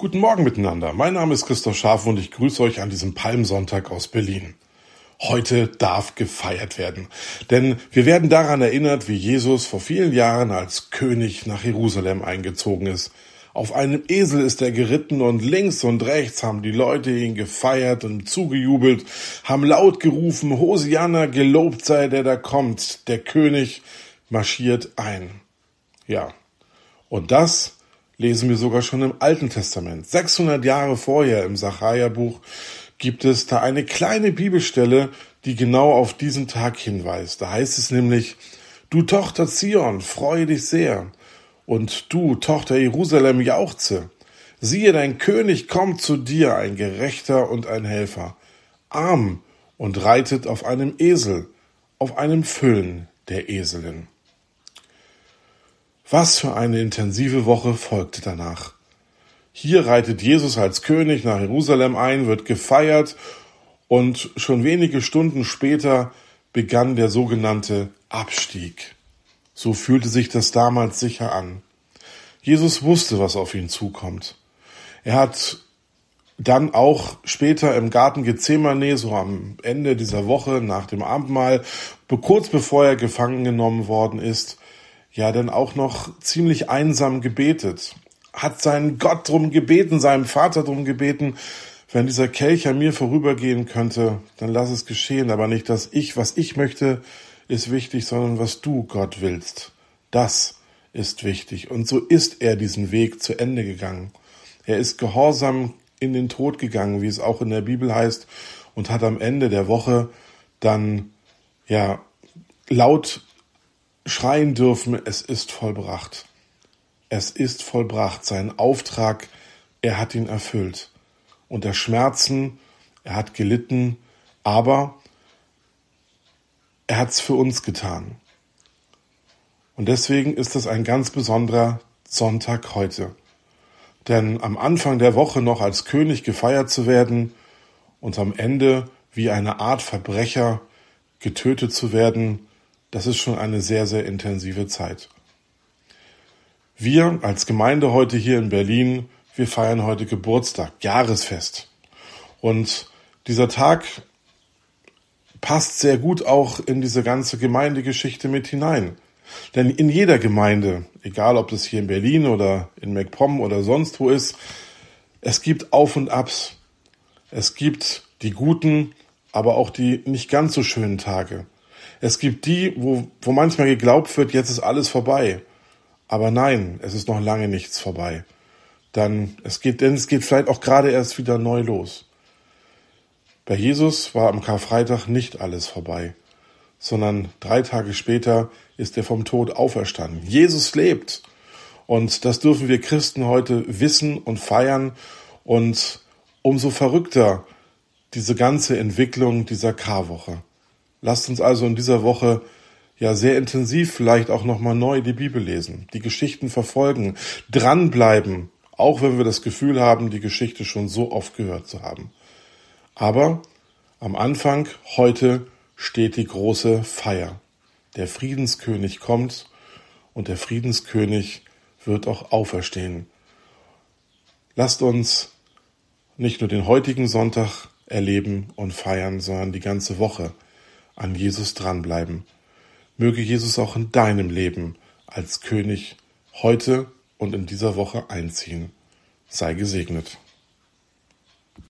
Guten Morgen miteinander. Mein Name ist Christoph Scharf und ich grüße euch an diesem Palmsonntag aus Berlin. Heute darf gefeiert werden, denn wir werden daran erinnert, wie Jesus vor vielen Jahren als König nach Jerusalem eingezogen ist. Auf einem Esel ist er geritten und links und rechts haben die Leute ihn gefeiert und zugejubelt, haben laut gerufen, Hosianna, gelobt sei der da kommt, der König marschiert ein. Ja, und das lesen wir sogar schon im Alten Testament. 600 Jahre vorher im Sacharja-Buch gibt es da eine kleine Bibelstelle, die genau auf diesen Tag hinweist. Da heißt es nämlich, du Tochter Zion, freue dich sehr. Und du, Tochter Jerusalem, jauchze. Siehe, dein König kommt zu dir, ein Gerechter und ein Helfer, arm und reitet auf einem Esel, auf einem Füllen der Eselin. Was für eine intensive Woche folgte danach. Hier reitet Jesus als König nach Jerusalem ein, wird gefeiert und schon wenige Stunden später begann der sogenannte Abstieg. So fühlte sich das damals sicher an. Jesus wusste, was auf ihn zukommt. Er hat dann auch später im Garten Gethsemane, so am Ende dieser Woche nach dem Abendmahl, kurz bevor er gefangen genommen worden ist, ja dann auch noch ziemlich einsam gebetet, hat seinen Gott drum gebeten, seinem Vater drum gebeten, wenn dieser Kelch an mir vorübergehen könnte, dann lass es geschehen, aber nicht dass ich, was ich möchte, ist wichtig, sondern was du, Gott, willst. Das ist wichtig. Und so ist er diesen Weg zu Ende gegangen. Er ist gehorsam in den Tod gegangen, wie es auch in der Bibel heißt, und hat am Ende der Woche dann, ja, laut schreien dürfen, es ist vollbracht. Es ist vollbracht. Sein Auftrag, er hat ihn erfüllt. Unter Schmerzen, er hat gelitten, aber er hat es für uns getan. Und deswegen ist es ein ganz besonderer Sonntag heute. Denn am Anfang der Woche noch als König gefeiert zu werden und am Ende wie eine Art Verbrecher getötet zu werden, das ist schon eine sehr, sehr intensive Zeit. Wir als Gemeinde heute hier in Berlin, wir feiern heute Geburtstag, Jahresfest. Und dieser Tag passt sehr gut auch in diese ganze Gemeindegeschichte mit hinein. Denn in jeder Gemeinde, egal ob das hier in Berlin oder in MacPom oder sonst wo ist, es gibt Auf und Abs. Es gibt die guten, aber auch die nicht ganz so schönen Tage. Es gibt die, wo, wo manchmal geglaubt wird, jetzt ist alles vorbei. Aber nein, es ist noch lange nichts vorbei. Dann, es geht, denn es geht vielleicht auch gerade erst wieder neu los. Bei Jesus war am Karfreitag nicht alles vorbei, sondern drei Tage später ist er vom Tod auferstanden. Jesus lebt. Und das dürfen wir Christen heute wissen und feiern. Und umso verrückter diese ganze Entwicklung dieser Karwoche. Lasst uns also in dieser Woche ja sehr intensiv vielleicht auch nochmal neu die Bibel lesen, die Geschichten verfolgen, dranbleiben, auch wenn wir das Gefühl haben, die Geschichte schon so oft gehört zu haben. Aber am Anfang heute steht die große Feier. Der Friedenskönig kommt und der Friedenskönig wird auch auferstehen. Lasst uns nicht nur den heutigen Sonntag erleben und feiern, sondern die ganze Woche an Jesus dranbleiben. Möge Jesus auch in deinem Leben als König heute und in dieser Woche einziehen. Sei gesegnet.